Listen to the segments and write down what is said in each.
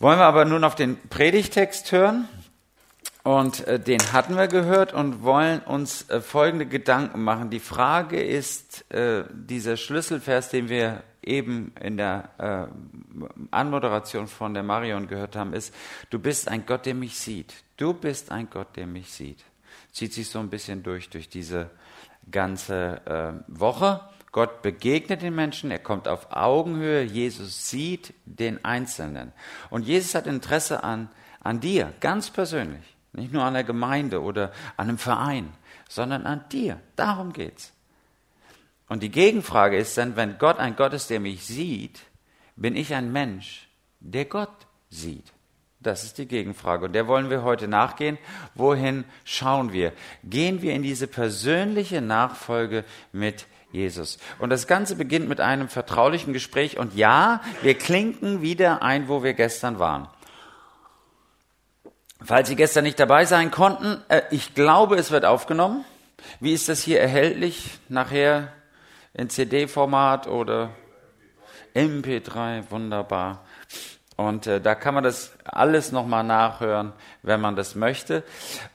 Wollen wir aber nun auf den Predigtext hören? Und äh, den hatten wir gehört und wollen uns äh, folgende Gedanken machen. Die Frage ist, äh, dieser Schlüsselvers, den wir eben in der äh, Anmoderation von der Marion gehört haben, ist, du bist ein Gott, der mich sieht. Du bist ein Gott, der mich sieht. Zieht sich so ein bisschen durch, durch diese ganze äh, Woche. Gott begegnet den Menschen, er kommt auf Augenhöhe, Jesus sieht den Einzelnen. Und Jesus hat Interesse an, an dir, ganz persönlich. Nicht nur an der Gemeinde oder an einem Verein, sondern an dir. Darum geht's. Und die Gegenfrage ist dann, wenn Gott ein Gott ist, der mich sieht, bin ich ein Mensch, der Gott sieht. Das ist die Gegenfrage. Und der wollen wir heute nachgehen. Wohin schauen wir? Gehen wir in diese persönliche Nachfolge mit Jesus. Und das Ganze beginnt mit einem vertraulichen Gespräch. Und ja, wir klinken wieder ein, wo wir gestern waren. Falls Sie gestern nicht dabei sein konnten, äh, ich glaube, es wird aufgenommen. Wie ist das hier erhältlich? Nachher in CD-Format oder MP3? Wunderbar. Und äh, da kann man das alles nochmal nachhören, wenn man das möchte.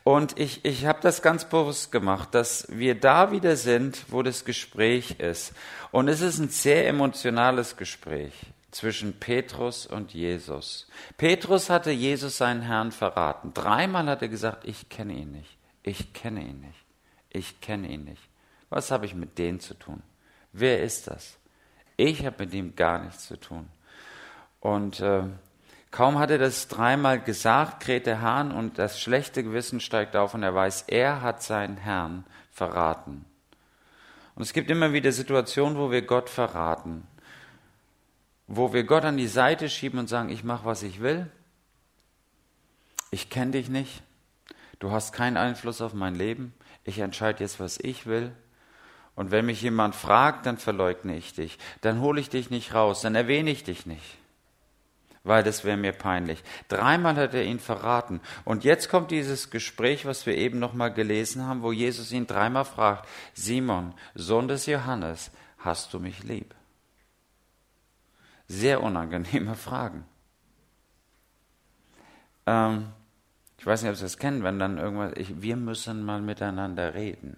Und ich, ich habe das ganz bewusst gemacht, dass wir da wieder sind, wo das Gespräch ist. Und es ist ein sehr emotionales Gespräch zwischen Petrus und Jesus. Petrus hatte Jesus seinen Herrn verraten. Dreimal hat er gesagt, ich kenne ihn nicht, ich kenne ihn nicht, ich kenne ihn nicht. Was habe ich mit denen zu tun? Wer ist das? Ich habe mit ihm gar nichts zu tun. Und äh, kaum hat er das dreimal gesagt, kräht der Hahn und das schlechte Gewissen steigt auf und er weiß, er hat seinen Herrn verraten. Und es gibt immer wieder Situationen, wo wir Gott verraten, wo wir Gott an die Seite schieben und sagen, ich mache, was ich will, ich kenne dich nicht, du hast keinen Einfluss auf mein Leben, ich entscheide jetzt, was ich will. Und wenn mich jemand fragt, dann verleugne ich dich, dann hole ich dich nicht raus, dann erwähne ich dich nicht weil das wäre mir peinlich. Dreimal hat er ihn verraten. Und jetzt kommt dieses Gespräch, was wir eben noch mal gelesen haben, wo Jesus ihn dreimal fragt, Simon, Sohn des Johannes, hast du mich lieb? Sehr unangenehme Fragen. Ähm, ich weiß nicht, ob Sie das kennen, wenn dann irgendwas, ich, wir müssen mal miteinander reden.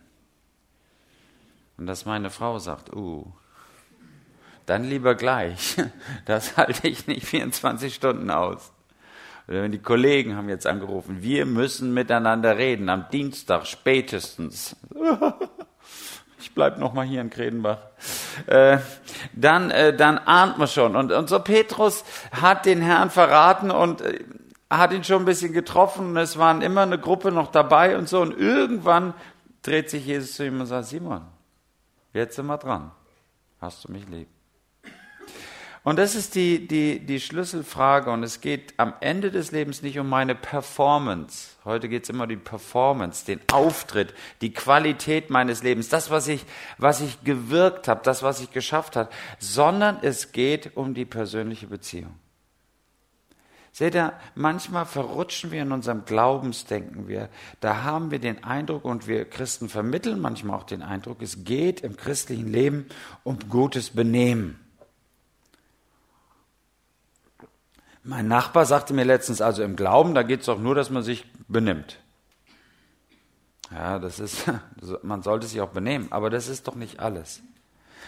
Und dass meine Frau sagt, uh, dann lieber gleich. Das halte ich nicht 24 Stunden aus. Oder wenn die Kollegen haben jetzt angerufen, wir müssen miteinander reden, am Dienstag spätestens. Ich bleib noch mal hier in Kredenbach. Äh, dann, äh, dann ahnt man schon. Und, und so Petrus hat den Herrn verraten und äh, hat ihn schon ein bisschen getroffen. Es waren immer eine Gruppe noch dabei und so. Und irgendwann dreht sich Jesus zu ihm und sagt, Simon, jetzt sind wir dran. Hast du mich lieb? Und das ist die, die, die Schlüsselfrage. Und es geht am Ende des Lebens nicht um meine Performance. Heute geht es immer um die Performance, den Auftritt, die Qualität meines Lebens, das, was ich, was ich gewirkt habe, das, was ich geschafft habe, sondern es geht um die persönliche Beziehung. Seht ihr, manchmal verrutschen wir in unserem Glaubensdenken. Wir, da haben wir den Eindruck und wir Christen vermitteln manchmal auch den Eindruck, es geht im christlichen Leben um gutes Benehmen. Mein Nachbar sagte mir letztens, also im Glauben, da geht es doch nur, dass man sich benimmt. Ja, das ist, man sollte sich auch benehmen, aber das ist doch nicht alles.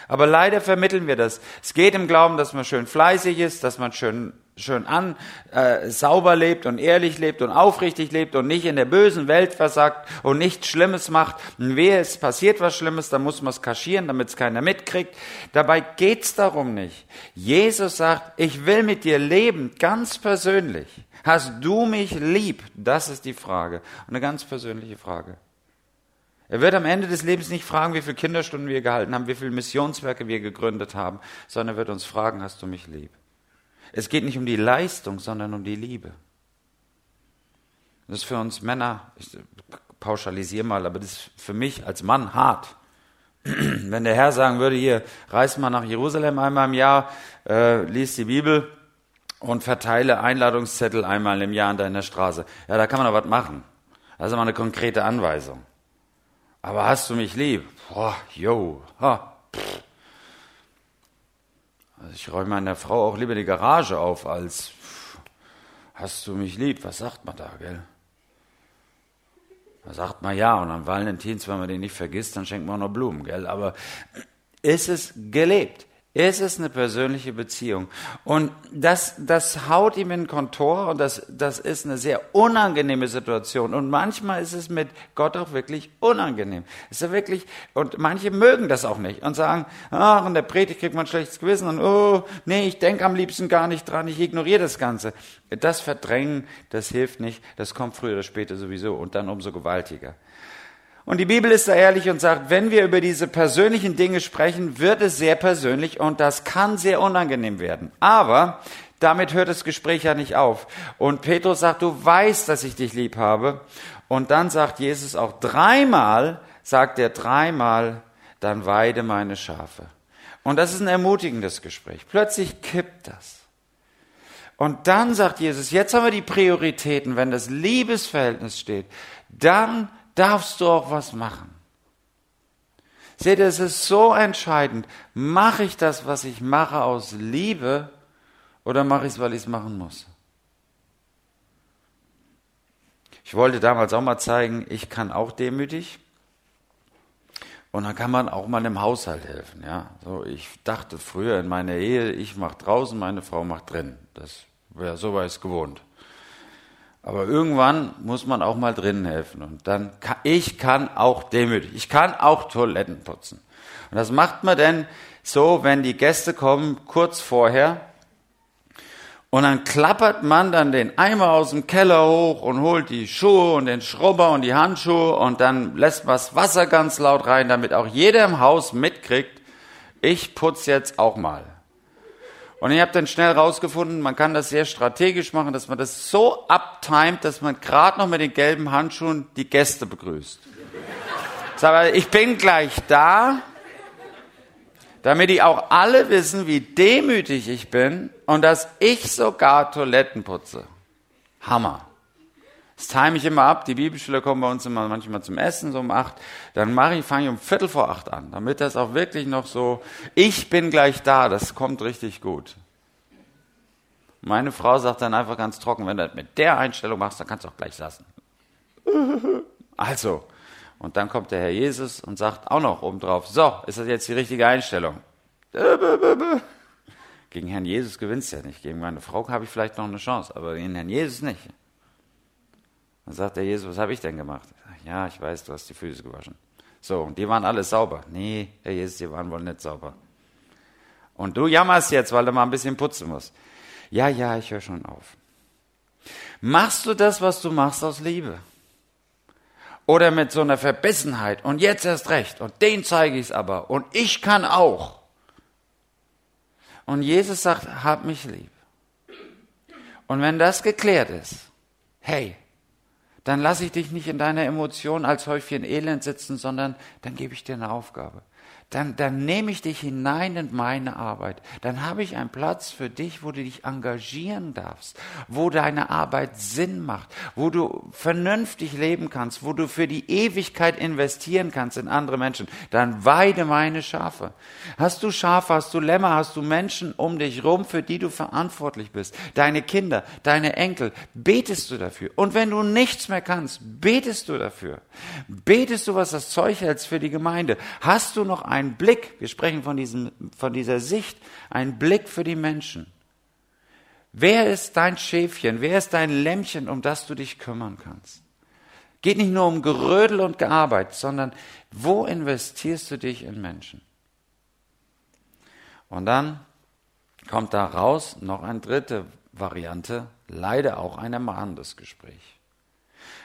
Aber leider vermitteln wir das. Es geht im Glauben, dass man schön fleißig ist, dass man schön, schön an, äh, sauber lebt und ehrlich lebt und aufrichtig lebt und nicht in der bösen Welt versagt und nichts Schlimmes macht. Und wehe, es passiert was Schlimmes, dann muss man es kaschieren, damit es keiner mitkriegt. Dabei geht's darum nicht. Jesus sagt, ich will mit dir leben, ganz persönlich. Hast du mich lieb? Das ist die Frage. Eine ganz persönliche Frage. Er wird am Ende des Lebens nicht fragen, wie viele Kinderstunden wir gehalten haben, wie viele Missionswerke wir gegründet haben, sondern er wird uns fragen, hast du mich lieb? Es geht nicht um die Leistung, sondern um die Liebe. Das ist für uns Männer, ich pauschalisiere mal, aber das ist für mich als Mann hart. Wenn der Herr sagen würde, hier, reist mal nach Jerusalem einmal im Jahr, äh, liest die Bibel und verteile Einladungszettel einmal im Jahr an deiner Straße. Ja, da kann man doch was machen. Das ist mal eine konkrete Anweisung. Aber hast du mich lieb? Boah, yo, ha, Also ich räume meiner Frau auch lieber die Garage auf, als hast du mich lieb? Was sagt man da, gell? Da sagt man ja und am Valentins, wenn man den nicht vergisst, dann schenkt man noch Blumen, gell? Aber ist es gelebt? Es ist eine persönliche Beziehung. Und das, das haut ihm in den Kontor und das, das ist eine sehr unangenehme Situation. Und manchmal ist es mit Gott auch wirklich unangenehm. Ist er wirklich, und manche mögen das auch nicht und sagen, ach, in der Predigt kriegt man ein schlechtes Gewissen und oh, nee, ich denke am liebsten gar nicht dran, ich ignoriere das Ganze. Das Verdrängen, das hilft nicht, das kommt früher oder später sowieso und dann umso gewaltiger. Und die Bibel ist da ehrlich und sagt, wenn wir über diese persönlichen Dinge sprechen, wird es sehr persönlich und das kann sehr unangenehm werden. Aber damit hört das Gespräch ja nicht auf. Und Petrus sagt, du weißt, dass ich dich lieb habe. Und dann sagt Jesus auch dreimal, sagt er dreimal, dann weide meine Schafe. Und das ist ein ermutigendes Gespräch. Plötzlich kippt das. Und dann sagt Jesus, jetzt haben wir die Prioritäten, wenn das Liebesverhältnis steht, dann darfst du auch was machen. Seht ihr, es ist so entscheidend. Mache ich das, was ich mache, aus Liebe oder mache ich es, weil ich es machen muss? Ich wollte damals auch mal zeigen, ich kann auch demütig. Und dann kann man auch mal im Haushalt helfen. Ja, so ich dachte früher in meiner Ehe, ich mache draußen, meine Frau macht drin. Das wäre so war gewohnt. Aber irgendwann muss man auch mal drinnen helfen. Und dann, kann, ich kann auch demütig. Ich kann auch Toiletten putzen. Und das macht man denn so, wenn die Gäste kommen, kurz vorher. Und dann klappert man dann den Eimer aus dem Keller hoch und holt die Schuhe und den Schrubber und die Handschuhe und dann lässt man das Wasser ganz laut rein, damit auch jeder im Haus mitkriegt, ich putze jetzt auch mal. Und ich habe dann schnell rausgefunden, man kann das sehr strategisch machen, dass man das so abtimet, dass man gerade noch mit den gelben Handschuhen die Gäste begrüßt. Sag ich bin gleich da, damit die auch alle wissen, wie demütig ich bin und dass ich sogar Toiletten putze. Hammer. Das time ich immer ab. Die Bibelschüler kommen bei uns immer manchmal zum Essen, so um acht. Dann mache ich, fange ich um Viertel vor acht an, damit das auch wirklich noch so, ich bin gleich da, das kommt richtig gut. Meine Frau sagt dann einfach ganz trocken, wenn du das mit der Einstellung machst, dann kannst du auch gleich lassen. Also, und dann kommt der Herr Jesus und sagt auch noch obendrauf, so, ist das jetzt die richtige Einstellung? Gegen Herrn Jesus gewinnst du ja nicht. Gegen meine Frau habe ich vielleicht noch eine Chance, aber gegen Herrn Jesus nicht. Dann sagt der Jesus, was habe ich denn gemacht? ja, ich weiß, du hast die Füße gewaschen. So, und die waren alle sauber. Nee, Herr Jesus, die waren wohl nicht sauber. Und du jammerst jetzt, weil du mal ein bisschen putzen musst. Ja, ja, ich höre schon auf. Machst du das, was du machst, aus Liebe? Oder mit so einer Verbissenheit und jetzt erst recht und den zeige ich es aber und ich kann auch. Und Jesus sagt, hab mich lieb. Und wenn das geklärt ist, hey, dann lasse ich dich nicht in deiner Emotion als Häufchen Elend sitzen, sondern dann gebe ich dir eine Aufgabe dann, dann nehme ich dich hinein in meine Arbeit. Dann habe ich einen Platz für dich, wo du dich engagieren darfst, wo deine Arbeit Sinn macht, wo du vernünftig leben kannst, wo du für die Ewigkeit investieren kannst in andere Menschen. Dann weide meine Schafe. Hast du Schafe, hast du Lämmer, hast du Menschen um dich rum, für die du verantwortlich bist, deine Kinder, deine Enkel, betest du dafür. Und wenn du nichts mehr kannst, betest du dafür. Betest du, was das Zeug hältst für die Gemeinde. Hast du noch ein einen Blick, wir sprechen von, diesem, von dieser Sicht, einen Blick für die Menschen. Wer ist dein Schäfchen, wer ist dein Lämmchen, um das du dich kümmern kannst? Geht nicht nur um Gerödel und Gearbeit, sondern wo investierst du dich in Menschen? Und dann kommt da raus noch eine dritte Variante, leider auch ein ermahnendes Gespräch.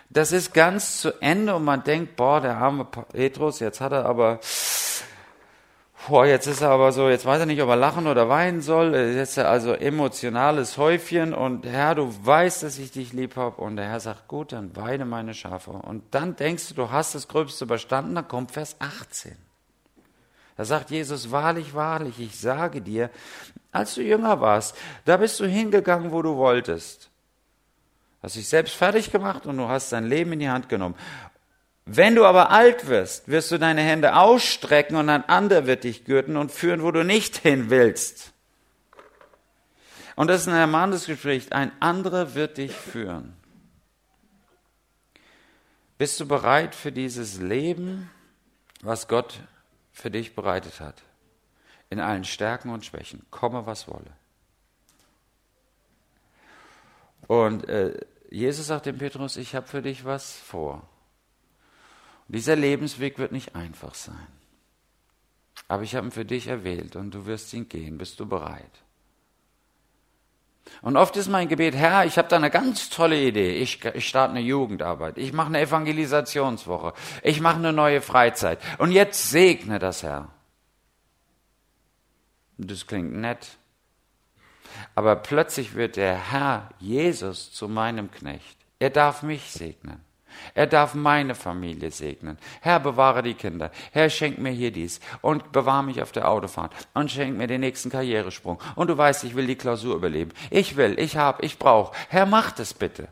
Das ist ganz zu Ende und man denkt, boah, der arme Petrus, jetzt hat er aber Boah, jetzt ist er aber so, jetzt weiß er nicht, ob er lachen oder weinen soll. Jetzt ist er also emotionales Häufchen und Herr, du weißt, dass ich dich lieb habe. Und der Herr sagt, gut, dann weine meine Schafe. Und dann denkst du, du hast das Gröbste überstanden, dann kommt Vers 18. Da sagt Jesus, wahrlich, wahrlich, ich sage dir, als du jünger warst, da bist du hingegangen, wo du wolltest. Hast dich selbst fertig gemacht und du hast dein Leben in die Hand genommen. Wenn du aber alt wirst, wirst du deine Hände ausstrecken und ein anderer wird dich gürten und führen, wo du nicht hin willst. Und das ist ein ermahnendes Gespräch. Ein anderer wird dich führen. Bist du bereit für dieses Leben, was Gott für dich bereitet hat? In allen Stärken und Schwächen, komme was wolle. Und äh, Jesus sagt dem Petrus, ich habe für dich was vor. Und dieser Lebensweg wird nicht einfach sein. Aber ich habe ihn für dich erwählt und du wirst ihn gehen. Bist du bereit? Und oft ist mein Gebet, Herr, ich habe da eine ganz tolle Idee. Ich, ich starte eine Jugendarbeit. Ich mache eine Evangelisationswoche. Ich mache eine neue Freizeit. Und jetzt segne das, Herr. Das klingt nett. Aber plötzlich wird der Herr Jesus zu meinem Knecht. Er darf mich segnen. Er darf meine Familie segnen. Herr, bewahre die Kinder. Herr, schenk mir hier dies und bewahre mich auf der Autofahrt und schenk mir den nächsten Karrieresprung. Und du weißt, ich will die Klausur überleben. Ich will, ich hab, ich brauche. Herr, mach das bitte.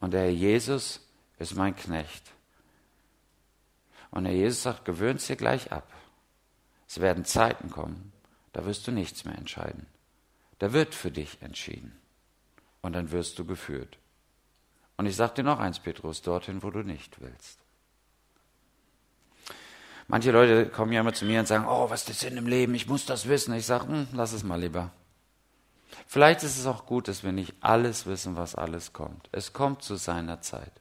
Und der Herr Jesus ist mein Knecht. Und der Jesus sagt, gewöhn's dir gleich ab. Es werden Zeiten kommen, da wirst du nichts mehr entscheiden. Da wird für dich entschieden. Und dann wirst du geführt. Und ich sage dir noch eins, Petrus, dorthin, wo du nicht willst. Manche Leute kommen ja immer zu mir und sagen, oh, was ist der Sinn im Leben? Ich muss das wissen. Ich sage, hm, lass es mal lieber. Vielleicht ist es auch gut, dass wir nicht alles wissen, was alles kommt. Es kommt zu seiner Zeit.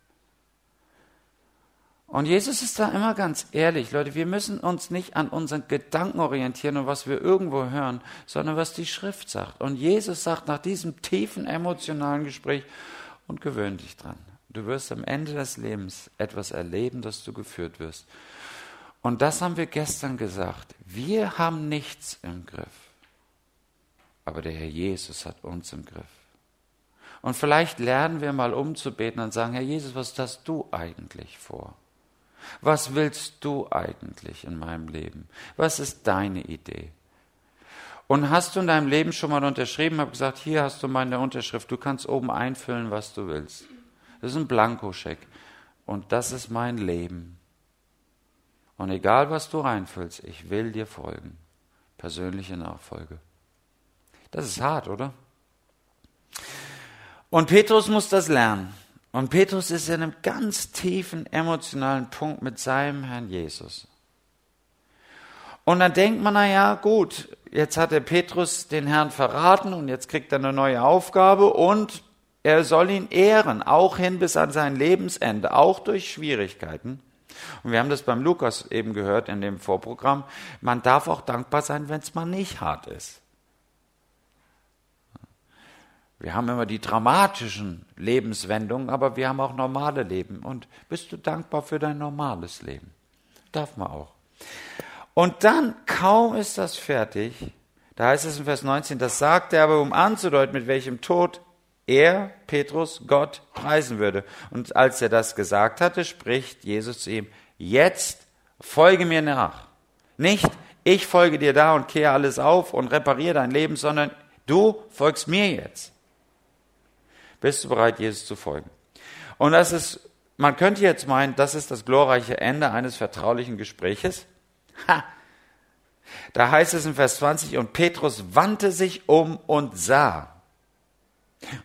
Und Jesus ist da immer ganz ehrlich, Leute, wir müssen uns nicht an unseren Gedanken orientieren und was wir irgendwo hören, sondern was die Schrift sagt. Und Jesus sagt nach diesem tiefen emotionalen Gespräch, und gewöhn dich dran. Du wirst am Ende des Lebens etwas erleben, dass du geführt wirst. Und das haben wir gestern gesagt. Wir haben nichts im Griff. Aber der Herr Jesus hat uns im Griff. Und vielleicht lernen wir mal umzubeten und sagen, Herr Jesus, was hast du eigentlich vor? Was willst du eigentlich in meinem Leben? Was ist deine Idee? Und hast du in deinem Leben schon mal unterschrieben, habe gesagt, hier hast du meine Unterschrift, du kannst oben einfüllen, was du willst. Das ist ein Blankoscheck. Und das ist mein Leben. Und egal, was du reinfüllst, ich will dir folgen. Persönliche Nachfolge. Das ist hart, oder? Und Petrus muss das lernen. Und Petrus ist in einem ganz tiefen emotionalen Punkt mit seinem Herrn Jesus. Und dann denkt man, na ja, gut, jetzt hat der Petrus den Herrn verraten und jetzt kriegt er eine neue Aufgabe und er soll ihn ehren, auch hin bis an sein Lebensende, auch durch Schwierigkeiten. Und wir haben das beim Lukas eben gehört in dem Vorprogramm. Man darf auch dankbar sein, wenn es mal nicht hart ist. Wir haben immer die dramatischen Lebenswendungen, aber wir haben auch normale Leben. Und bist du dankbar für dein normales Leben? Darf man auch. Und dann, kaum ist das fertig, da heißt es in Vers 19, das sagt er aber, um anzudeuten, mit welchem Tod er, Petrus, Gott preisen würde. Und als er das gesagt hatte, spricht Jesus zu ihm, jetzt folge mir nach. Nicht, ich folge dir da und kehre alles auf und repariere dein Leben, sondern du folgst mir jetzt. Bist du bereit, Jesus zu folgen? Und das ist, man könnte jetzt meinen, das ist das glorreiche Ende eines vertraulichen Gespräches. Ha! Da heißt es in Vers 20, und Petrus wandte sich um und sah.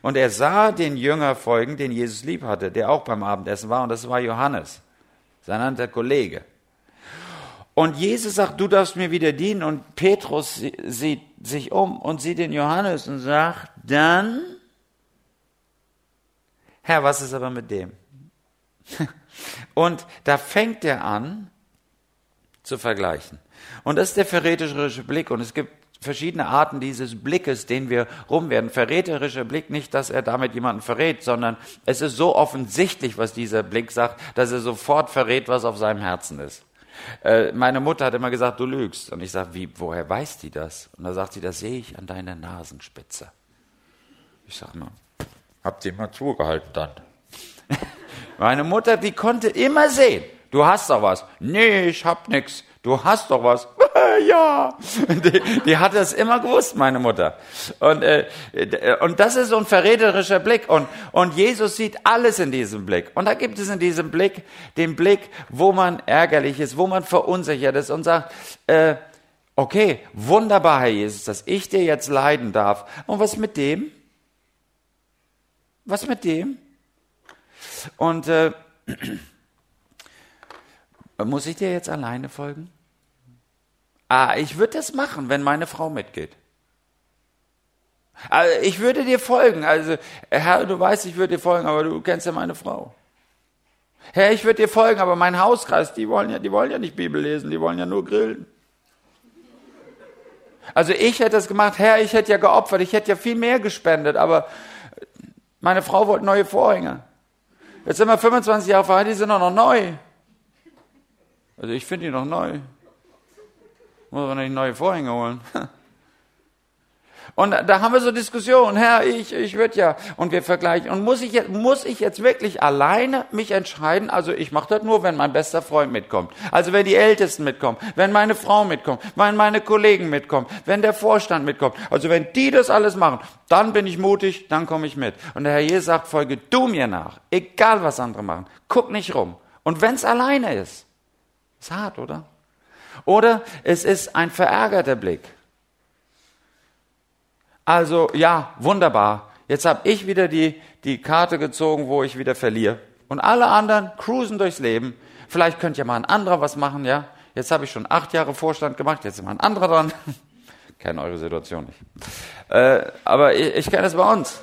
Und er sah den Jünger folgen, den Jesus lieb hatte, der auch beim Abendessen war, und das war Johannes, sein anderer Kollege. Und Jesus sagt, du darfst mir wieder dienen, und Petrus sieht sich um und sieht den Johannes und sagt, dann, Herr, was ist aber mit dem? Und da fängt er an, zu vergleichen. Und das ist der verräterische Blick. Und es gibt verschiedene Arten dieses Blickes, den wir rumwerden. Verräterischer Blick nicht, dass er damit jemanden verrät, sondern es ist so offensichtlich, was dieser Blick sagt, dass er sofort verrät, was auf seinem Herzen ist. Äh, meine Mutter hat immer gesagt, du lügst. Und ich sage, wie, woher weiß die das? Und da sagt sie, das sehe ich an deiner Nasenspitze. Ich sage mal, habt ihr mal zugehalten dann? meine Mutter, die konnte immer sehen, Du hast doch was. Nee, ich hab nix. Du hast doch was. ja. Die, die hat das immer gewusst, meine Mutter. Und, äh, und das ist so ein verräterischer Blick. Und, und Jesus sieht alles in diesem Blick. Und da gibt es in diesem Blick den Blick, wo man ärgerlich ist, wo man verunsichert ist und sagt, äh, Okay, wunderbar, Herr Jesus, dass ich dir jetzt leiden darf. Und was mit dem? Was mit dem? Und äh, muss ich dir jetzt alleine folgen? Ah, ich würde das machen, wenn meine Frau mitgeht. Also ich würde dir folgen. Also, Herr, du weißt, ich würde dir folgen, aber du kennst ja meine Frau. Herr, ich würde dir folgen, aber mein Hauskreis, die wollen ja, die wollen ja nicht Bibel lesen, die wollen ja nur grillen. Also ich hätte das gemacht, Herr, ich hätte ja geopfert, ich hätte ja viel mehr gespendet, aber meine Frau wollte neue Vorhänge. Jetzt sind wir 25 Jahre verheiratet, die sind auch noch neu. Also ich finde die noch neu. Muss man nicht neue Vorhänge holen. Und da haben wir so Diskussionen, Herr, ich, ich würde ja, und wir vergleichen. Und muss ich, jetzt, muss ich jetzt wirklich alleine mich entscheiden? Also ich mache das nur, wenn mein bester Freund mitkommt. Also wenn die Ältesten mitkommen, wenn meine Frau mitkommt, wenn meine Kollegen mitkommen, wenn der Vorstand mitkommt. Also wenn die das alles machen, dann bin ich mutig, dann komme ich mit. Und der Herr Jesus sagt, folge du mir nach, egal was andere machen. Guck nicht rum. Und wenn es alleine ist, ist hart, oder? Oder es ist ein verärgerter Blick. Also ja, wunderbar. Jetzt habe ich wieder die, die Karte gezogen, wo ich wieder verliere. Und alle anderen cruisen durchs Leben. Vielleicht könnte ja mal ein anderer was machen, ja. Jetzt habe ich schon acht Jahre Vorstand gemacht, jetzt ist mal ein anderer dran. Kenne eure Situation nicht. Äh, aber ich, ich kenne es bei uns.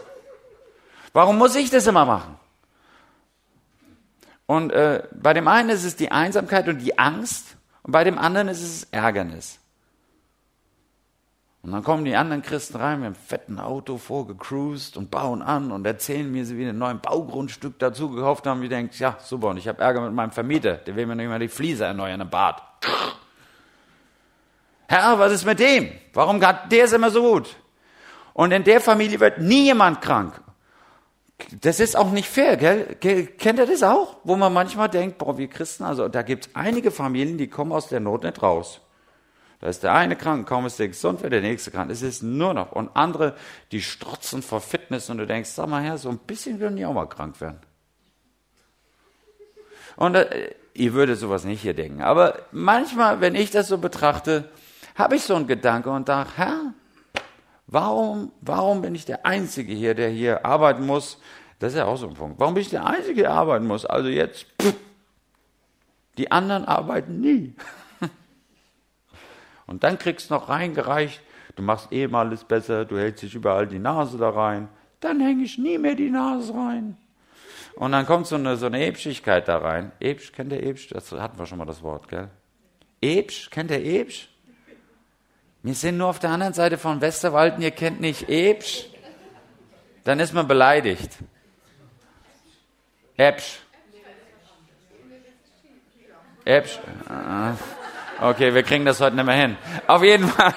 Warum muss ich das immer machen? Und äh, bei dem einen ist es die Einsamkeit und die Angst, und bei dem anderen ist es Ärgernis. Und dann kommen die anderen Christen rein mit einem fetten Auto vorgecruised und bauen an und erzählen mir, sie wie ein neues Baugrundstück dazu gekauft haben. Wie denkt, ja, super, und ich habe Ärger mit meinem Vermieter, der will mir nicht mal die Fliese erneuern im Bad. Herr, was ist mit dem? Warum hat der es immer so gut? Und in der Familie wird nie jemand krank. Das ist auch nicht fair, gell? Kennt ihr das auch? Wo man manchmal denkt, boah, wir Christen, also da gibt es einige Familien, die kommen aus der Not nicht raus. Da ist der eine krank, kaum ist der gesund, wird der nächste krank. Es ist nur noch. Und andere, die strotzen vor Fitness und du denkst, sag mal her, so ein bisschen würden die auch mal krank werden. Und äh, ihr würdet sowas nicht hier denken. Aber manchmal, wenn ich das so betrachte, habe ich so einen Gedanke und dachte, Herr, warum, warum bin ich der Einzige hier, der hier arbeiten muss? Das ist ja auch so ein Punkt. Warum bin ich der Einzige, der arbeiten muss? Also jetzt, pff, die anderen arbeiten nie. Und dann kriegst du noch reingereicht, du machst eh mal alles besser, du hältst dich überall die Nase da rein. Dann hänge ich nie mehr die Nase rein. Und dann kommt so eine, so eine Ebschigkeit da rein. Ebsch, kennt ihr Ebsch? Das hatten wir schon mal das Wort, gell? Ebsch, kennt ihr Ebsch? Wir sind nur auf der anderen Seite von Westerwalden, ihr kennt nicht Ebsch. Dann ist man beleidigt. Ebsch. Ebsch. Ah. Okay, wir kriegen das heute nicht mehr hin. Auf jeden Fall,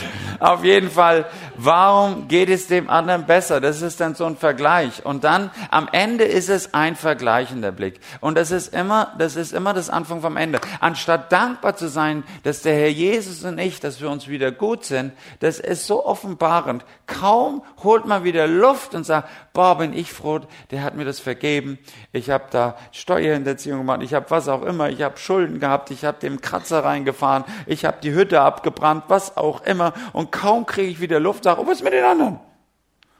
auf jeden Fall, warum geht es dem anderen besser? Das ist dann so ein Vergleich. Und dann, am Ende ist es ein vergleichender Blick. Und das ist immer, das ist immer das Anfang vom Ende. Anstatt dankbar zu sein, dass der Herr Jesus und ich, dass wir uns wieder gut sind, das ist so offenbarend. Kaum holt man wieder Luft und sagt, boah, bin ich froh, der hat mir das vergeben. Ich habe da Steuerhinterziehung gemacht, ich habe was auch immer, ich habe Schulden gehabt, ich habe dem Kratzer reingefahren, ich habe die Hütte abgebrannt, was auch immer. Und kaum kriege ich wieder Luft, sage, oh, was ist mit den anderen?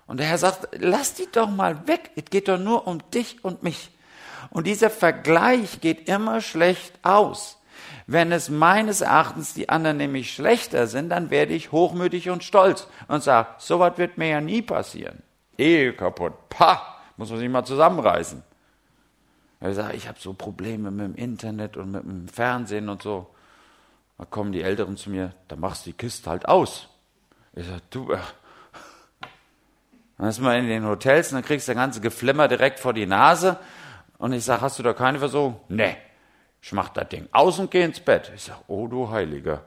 Und der Herr sagt, lass die doch mal weg, es geht doch nur um dich und mich. Und dieser Vergleich geht immer schlecht aus. Wenn es meines Erachtens die anderen nämlich schlechter sind, dann werde ich hochmütig und stolz und sage, sowas wird mir ja nie passieren. Ehe kaputt. Pah, muss man sich mal zusammenreißen. Er sagt, ich habe so Probleme mit dem Internet und mit dem Fernsehen und so. Da kommen die Älteren zu mir, da machst du die Kiste halt aus. Ich sage, du, äh. dann ist man in den Hotels und dann kriegst du das ganze Geflimmer direkt vor die Nase. Und ich sage, hast du da keine Versorgung? Nee. Ich mach das Ding aus und gehe ins Bett. Ich sage, oh du Heiliger.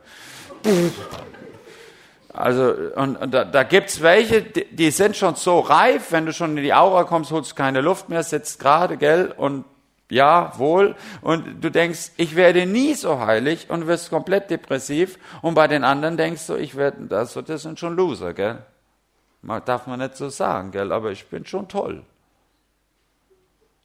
Also, und, und da, da gibt's welche, die, die, sind schon so reif, wenn du schon in die Aura kommst, holst du keine Luft mehr, sitzt gerade, gell, und ja, wohl, und du denkst, ich werde nie so heilig und wirst komplett depressiv, und bei den anderen denkst du, ich werde, das, das sind schon Loser, gell. Darf man nicht so sagen, gell, aber ich bin schon toll.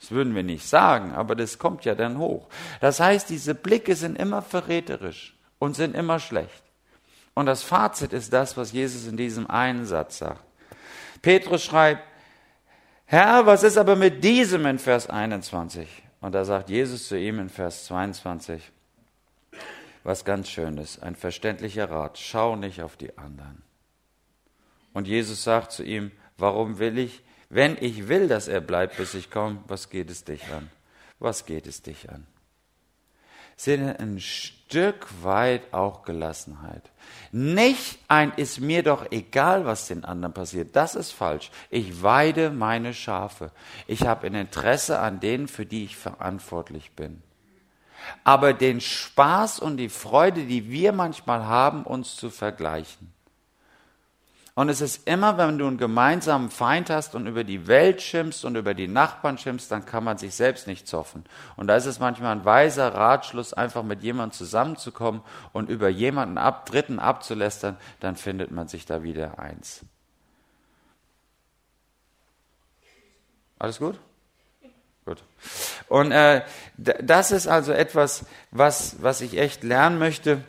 Das würden wir nicht sagen, aber das kommt ja dann hoch. Das heißt, diese Blicke sind immer verräterisch und sind immer schlecht. Und das Fazit ist das, was Jesus in diesem einen Satz sagt. Petrus schreibt, Herr, was ist aber mit diesem in Vers 21? Und da sagt Jesus zu ihm in Vers 22, was ganz Schönes, ein verständlicher Rat, schau nicht auf die anderen. Und Jesus sagt zu ihm, warum will ich, wenn ich will, dass er bleibt, bis ich komme, was geht es dich an? Was geht es dich an? Sind ein Stück weit auch Gelassenheit. Nicht ein ist mir doch egal, was den anderen passiert. Das ist falsch. Ich weide meine Schafe. Ich habe ein Interesse an denen, für die ich verantwortlich bin aber den Spaß und die Freude, die wir manchmal haben, uns zu vergleichen. Und es ist immer, wenn du einen gemeinsamen Feind hast und über die Welt schimpfst und über die Nachbarn schimpfst, dann kann man sich selbst nicht zoffen. Und da ist es manchmal ein weiser Ratschluss, einfach mit jemandem zusammenzukommen und über jemanden ab, Dritten abzulästern, dann findet man sich da wieder eins. Alles gut? Gut. Und äh, das ist also etwas, was, was ich echt lernen möchte,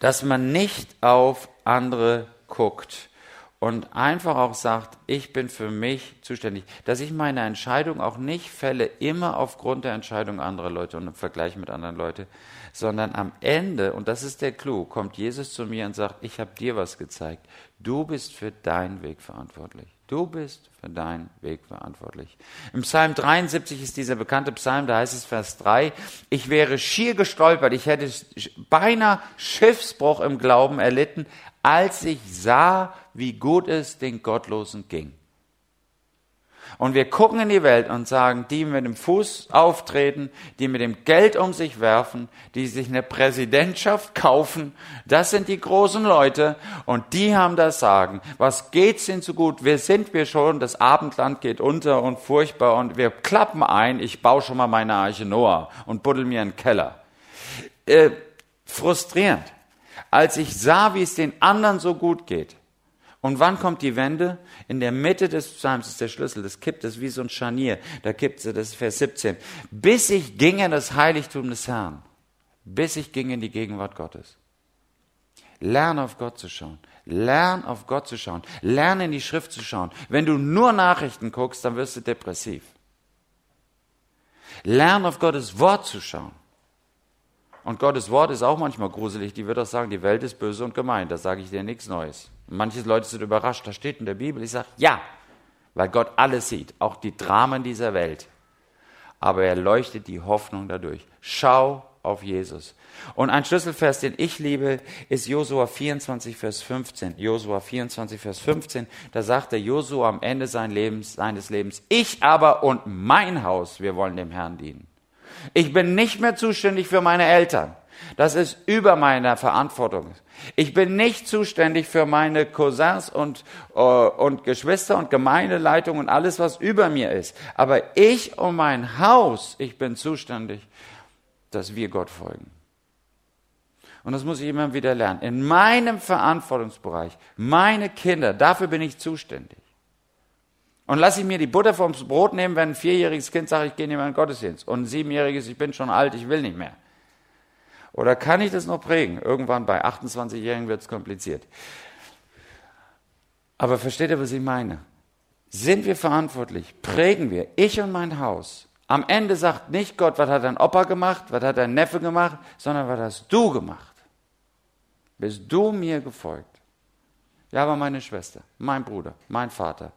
dass man nicht auf andere guckt und einfach auch sagt, ich bin für mich zuständig, dass ich meine Entscheidung auch nicht fälle immer aufgrund der Entscheidung anderer Leute und im Vergleich mit anderen Leuten, sondern am Ende, und das ist der Clou, kommt Jesus zu mir und sagt, ich habe dir was gezeigt, du bist für deinen Weg verantwortlich. Du bist für deinen Weg verantwortlich. Im Psalm 73 ist dieser bekannte Psalm, da heißt es Vers 3, ich wäre schier gestolpert, ich hätte beinahe Schiffsbruch im Glauben erlitten, als ich sah, wie gut es den Gottlosen ging. Und wir gucken in die Welt und sagen, die mit dem Fuß auftreten, die mit dem Geld um sich werfen, die sich eine Präsidentschaft kaufen, das sind die großen Leute und die haben das Sagen. Was geht's ihnen so gut? Wer sind wir schon? Das Abendland geht unter und furchtbar und wir klappen ein. Ich baue schon mal meine Arche Noah und buddel mir einen Keller. Äh, frustrierend. Als ich sah, wie es den anderen so gut geht, und wann kommt die Wende? In der Mitte des Psalms ist der Schlüssel. Das kippt es wie so ein Scharnier. Da kippt es, das ist Vers 17. Bis ich ging in das Heiligtum des Herrn. Bis ich ging in die Gegenwart Gottes. Lern auf Gott zu schauen. Lern auf Gott zu schauen. Lern in die Schrift zu schauen. Wenn du nur Nachrichten guckst, dann wirst du depressiv. Lern auf Gottes Wort zu schauen. Und Gottes Wort ist auch manchmal gruselig. Die wird auch sagen, die Welt ist böse und gemein. Da sage ich dir nichts Neues. Manche Leute sind überrascht, das steht in der Bibel. Ich sage, ja, weil Gott alles sieht, auch die Dramen dieser Welt. Aber er leuchtet die Hoffnung dadurch. Schau auf Jesus. Und ein Schlüsselvers, den ich liebe, ist Josua 24, Vers 15. Josua 24, Vers 15. Da sagt der Josua am Ende seines Lebens, seines Lebens, ich aber und mein Haus, wir wollen dem Herrn dienen. Ich bin nicht mehr zuständig für meine Eltern. Das ist über meiner Verantwortung. Ich bin nicht zuständig für meine Cousins und, äh, und Geschwister und Gemeindeleitung und alles, was über mir ist. Aber ich und mein Haus, ich bin zuständig, dass wir Gott folgen. Und das muss ich immer wieder lernen. In meinem Verantwortungsbereich, meine Kinder, dafür bin ich zuständig. Und lasse ich mir die Butter vom Brot nehmen, wenn ein vierjähriges Kind sagt, ich gehe nicht mehr in den Gottesdienst. Und ein siebenjähriges, ich bin schon alt, ich will nicht mehr. Oder kann ich das noch prägen? Irgendwann bei 28-Jährigen wird es kompliziert. Aber versteht ihr, was ich meine? Sind wir verantwortlich? Prägen wir, ich und mein Haus. Am Ende sagt nicht Gott, was hat dein Opa gemacht, was hat dein Neffe gemacht, sondern was hast du gemacht? Bist du mir gefolgt? Ja, aber meine Schwester, mein Bruder, mein Vater.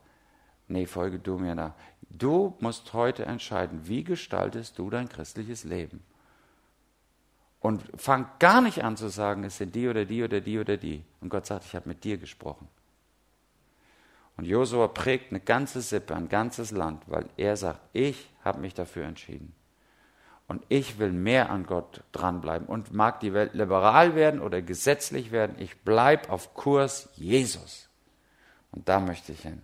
Nee, folge du mir nach. Du musst heute entscheiden, wie gestaltest du dein christliches Leben? Und fang gar nicht an zu sagen, es sind die oder die oder die oder die. Und Gott sagt, ich habe mit dir gesprochen. Und Josua prägt eine ganze Sippe, ein ganzes Land, weil er sagt, ich habe mich dafür entschieden. Und ich will mehr an Gott dranbleiben. Und mag die Welt liberal werden oder gesetzlich werden, ich bleibe auf Kurs Jesus. Und da möchte ich hin.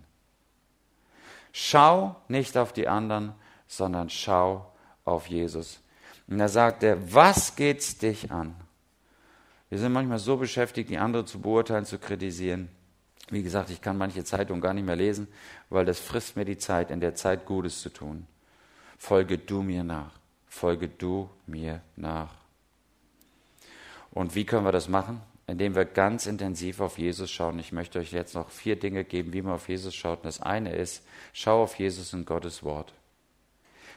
Schau nicht auf die anderen, sondern schau auf Jesus. Und da sagt er, was geht's dich an? Wir sind manchmal so beschäftigt, die andere zu beurteilen, zu kritisieren. Wie gesagt, ich kann manche Zeitungen gar nicht mehr lesen, weil das frisst mir die Zeit, in der Zeit Gutes zu tun. Folge du mir nach. Folge du mir nach. Und wie können wir das machen? Indem wir ganz intensiv auf Jesus schauen. Ich möchte euch jetzt noch vier Dinge geben, wie man auf Jesus schaut. Und das eine ist, schau auf Jesus in Gottes Wort.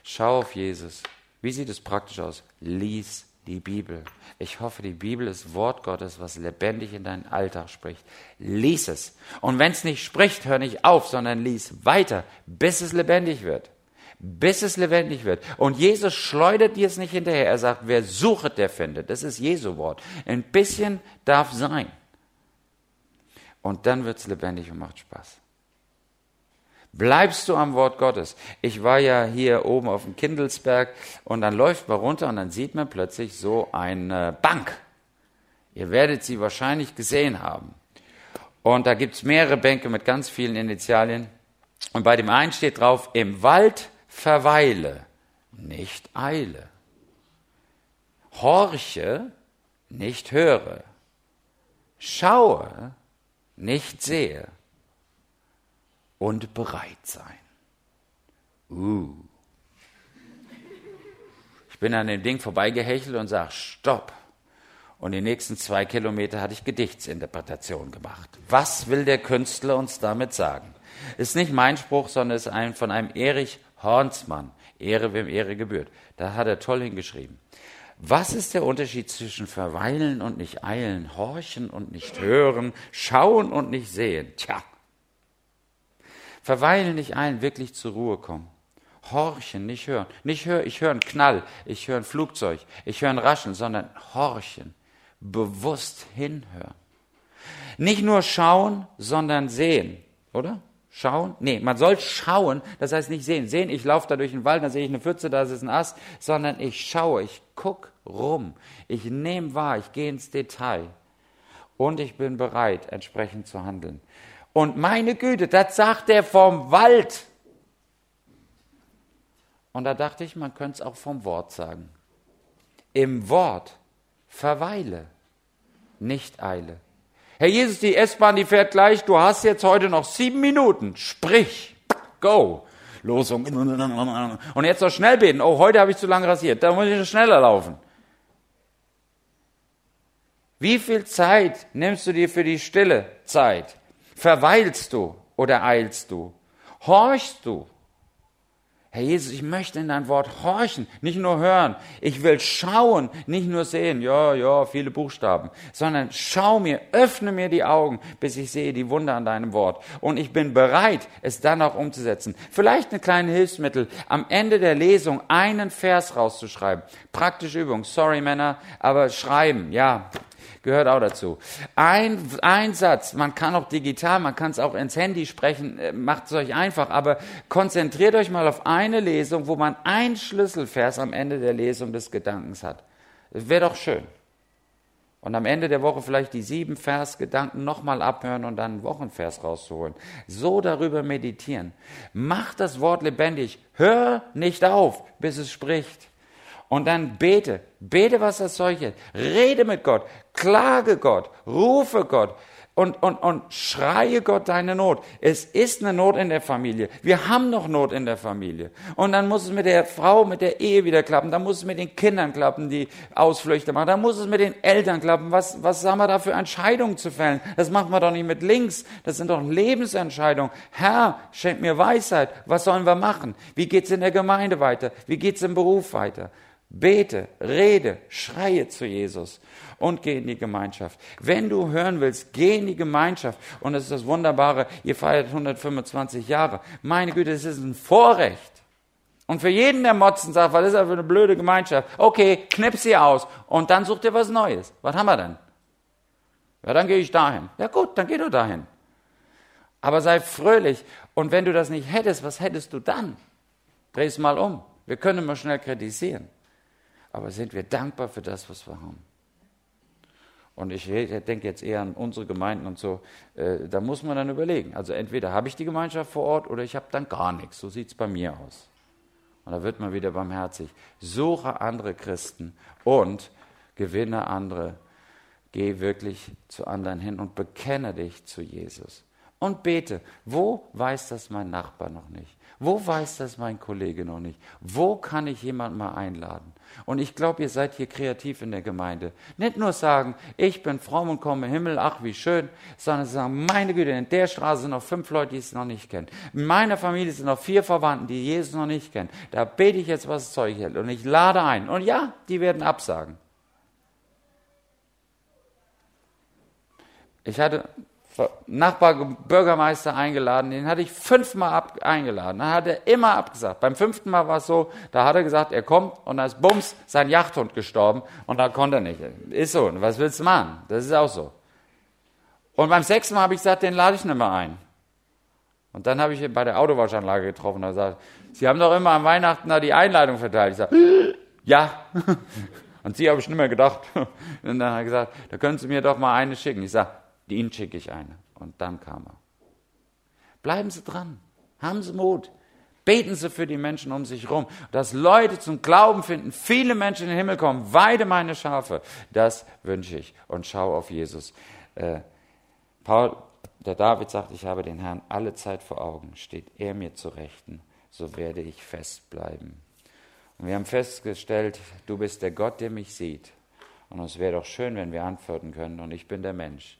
Schau auf Jesus. Wie sieht es praktisch aus? Lies die Bibel. Ich hoffe, die Bibel ist Wort Gottes, was lebendig in deinen Alltag spricht. Lies es. Und wenn es nicht spricht, hör nicht auf, sondern lies weiter, bis es lebendig wird bis es lebendig wird. Und Jesus schleudert dir es nicht hinterher. Er sagt, wer sucht, der findet. Das ist Jesu Wort. Ein bisschen darf sein. Und dann wird es lebendig und macht Spaß. Bleibst du am Wort Gottes? Ich war ja hier oben auf dem Kindelsberg und dann läuft man runter und dann sieht man plötzlich so eine Bank. Ihr werdet sie wahrscheinlich gesehen haben. Und da gibt es mehrere Bänke mit ganz vielen Initialien. Und bei dem einen steht drauf, im Wald verweile, nicht eile. Horche, nicht höre. Schaue, nicht sehe. Und bereit sein. Uh. Ich bin an dem Ding vorbeigehechelt und sage, stopp. Und die nächsten zwei Kilometer hatte ich Gedichtsinterpretation gemacht. Was will der Künstler uns damit sagen? Ist nicht mein Spruch, sondern ist ein, von einem Erich Hornsmann, Ehre wem Ehre gebührt. Da hat er toll hingeschrieben. Was ist der Unterschied zwischen verweilen und nicht eilen, horchen und nicht hören, schauen und nicht sehen? Tja. Verweilen, nicht eilen, wirklich zur Ruhe kommen. Horchen, nicht hören. Nicht hören, ich höre einen Knall, ich höre ein Flugzeug, ich höre ein Raschen, sondern horchen. Bewusst hinhören. Nicht nur schauen, sondern sehen, oder? Schauen? Nee, man soll schauen, das heißt nicht sehen. Sehen, ich laufe da durch den Wald, da sehe ich eine Pfütze, da ist ein Ast, sondern ich schaue, ich gucke rum, ich nehme wahr, ich gehe ins Detail und ich bin bereit, entsprechend zu handeln. Und meine Güte, das sagt er vom Wald. Und da dachte ich, man könnte es auch vom Wort sagen. Im Wort verweile, nicht eile. Herr Jesus, die S-Bahn, die fährt gleich, du hast jetzt heute noch sieben Minuten, sprich, go. Losung. Und jetzt noch schnell beten. Oh, heute habe ich zu lange rasiert, da muss ich noch schneller laufen. Wie viel Zeit nimmst du dir für die stille Zeit? Verweilst du oder eilst du? Horchst du? Herr Jesus, ich möchte in dein Wort horchen, nicht nur hören. Ich will schauen, nicht nur sehen, ja, ja, viele Buchstaben, sondern schau mir, öffne mir die Augen, bis ich sehe die Wunder an deinem Wort. Und ich bin bereit, es dann auch umzusetzen. Vielleicht eine kleine Hilfsmittel, am Ende der Lesung einen Vers rauszuschreiben. Praktische Übung, sorry Männer, aber schreiben, ja, gehört auch dazu. Ein, ein Satz, man kann auch digital, man kann es auch ins Handy sprechen, äh, macht es euch einfach, aber konzentriert euch mal auf eine Lesung, wo man ein Schlüsselvers am Ende der Lesung des Gedankens hat. Wäre doch schön. Und am Ende der Woche vielleicht die sieben Versgedanken nochmal abhören und dann einen Wochenvers rauszuholen. So darüber meditieren. Mach das Wort lebendig. Hör nicht auf, bis es spricht. Und dann bete. Bete, was das Zeug ist. Rede mit Gott. Klage Gott. Rufe Gott. Und, und, und schreie Gott deine Not. Es ist eine Not in der Familie. Wir haben noch Not in der Familie. Und dann muss es mit der Frau, mit der Ehe wieder klappen. Dann muss es mit den Kindern klappen, die Ausflüchte machen. Dann muss es mit den Eltern klappen. Was, was haben wir da für Entscheidungen zu fällen? Das machen wir doch nicht mit links. Das sind doch Lebensentscheidungen. Herr, schenk mir Weisheit. Was sollen wir machen? Wie geht's in der Gemeinde weiter? Wie geht's im Beruf weiter? Bete, rede, schreie zu Jesus und geh in die Gemeinschaft. Wenn du hören willst, geh in die Gemeinschaft. Und das ist das Wunderbare, ihr feiert 125 Jahre. Meine Güte, es ist ein Vorrecht. Und für jeden, der motzen sagt, was ist das für eine blöde Gemeinschaft? Okay, knipp sie aus und dann such dir was Neues. Was haben wir denn? Ja, dann gehe ich dahin. Ja gut, dann geh du dahin. Aber sei fröhlich. Und wenn du das nicht hättest, was hättest du dann? Dreh es mal um. Wir können immer schnell kritisieren aber sind wir dankbar für das, was wir haben. Und ich denke jetzt eher an unsere Gemeinden und so. Äh, da muss man dann überlegen. Also entweder habe ich die Gemeinschaft vor Ort oder ich habe dann gar nichts. So sieht es bei mir aus. Und da wird man wieder barmherzig. Suche andere Christen und gewinne andere. Geh wirklich zu anderen hin und bekenne dich zu Jesus. Und bete. Wo weiß das mein Nachbar noch nicht? Wo weiß das mein Kollege noch nicht? Wo kann ich jemanden mal einladen? Und ich glaube, ihr seid hier kreativ in der Gemeinde. Nicht nur sagen, ich bin fromm und komme im Himmel, ach wie schön, sondern sagen, meine Güte, in der Straße sind noch fünf Leute, die es noch nicht kennen. In meiner Familie sind noch vier Verwandten, die Jesus noch nicht kennen. Da bete ich jetzt, was Zeug hält. Und ich lade ein. Und ja, die werden absagen. Ich hatte Nachbarbürgermeister eingeladen, den hatte ich fünfmal ab, eingeladen. Dann hat er immer abgesagt. Beim fünften Mal war es so, da hat er gesagt, er kommt und da ist bums sein Jachthund gestorben und da konnte er nicht. Ist so, was willst du machen? Das ist auch so. Und beim sechsten Mal habe ich gesagt, den lade ich nicht mehr ein. Und dann habe ich ihn bei der Autowaschanlage getroffen und gesagt, Sie haben doch immer am Weihnachten da die Einladung verteilt. Ich sage, ja. Und Sie habe ich nicht mehr gedacht. Und dann hat er gesagt, da können Sie mir doch mal eine schicken. Ich sage, Ihnen schicke ich eine. Und dann kam er. Bleiben Sie dran. Haben Sie Mut. Beten Sie für die Menschen um sich herum, dass Leute zum Glauben finden, viele Menschen in den Himmel kommen. Weide meine Schafe. Das wünsche ich. Und schau auf Jesus. Äh, Paul, der David sagt, ich habe den Herrn alle Zeit vor Augen. Steht er mir zu Rechten, so werde ich festbleiben. Und wir haben festgestellt, du bist der Gott, der mich sieht. Und es wäre doch schön, wenn wir antworten können, und ich bin der Mensch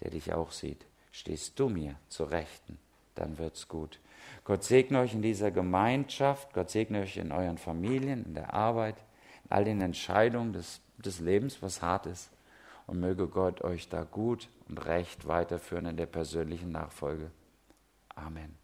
der dich auch sieht. Stehst du mir zur Rechten, dann wird's gut. Gott segne euch in dieser Gemeinschaft, Gott segne euch in euren Familien, in der Arbeit, in all den Entscheidungen des, des Lebens, was hart ist. Und möge Gott euch da gut und recht weiterführen in der persönlichen Nachfolge. Amen.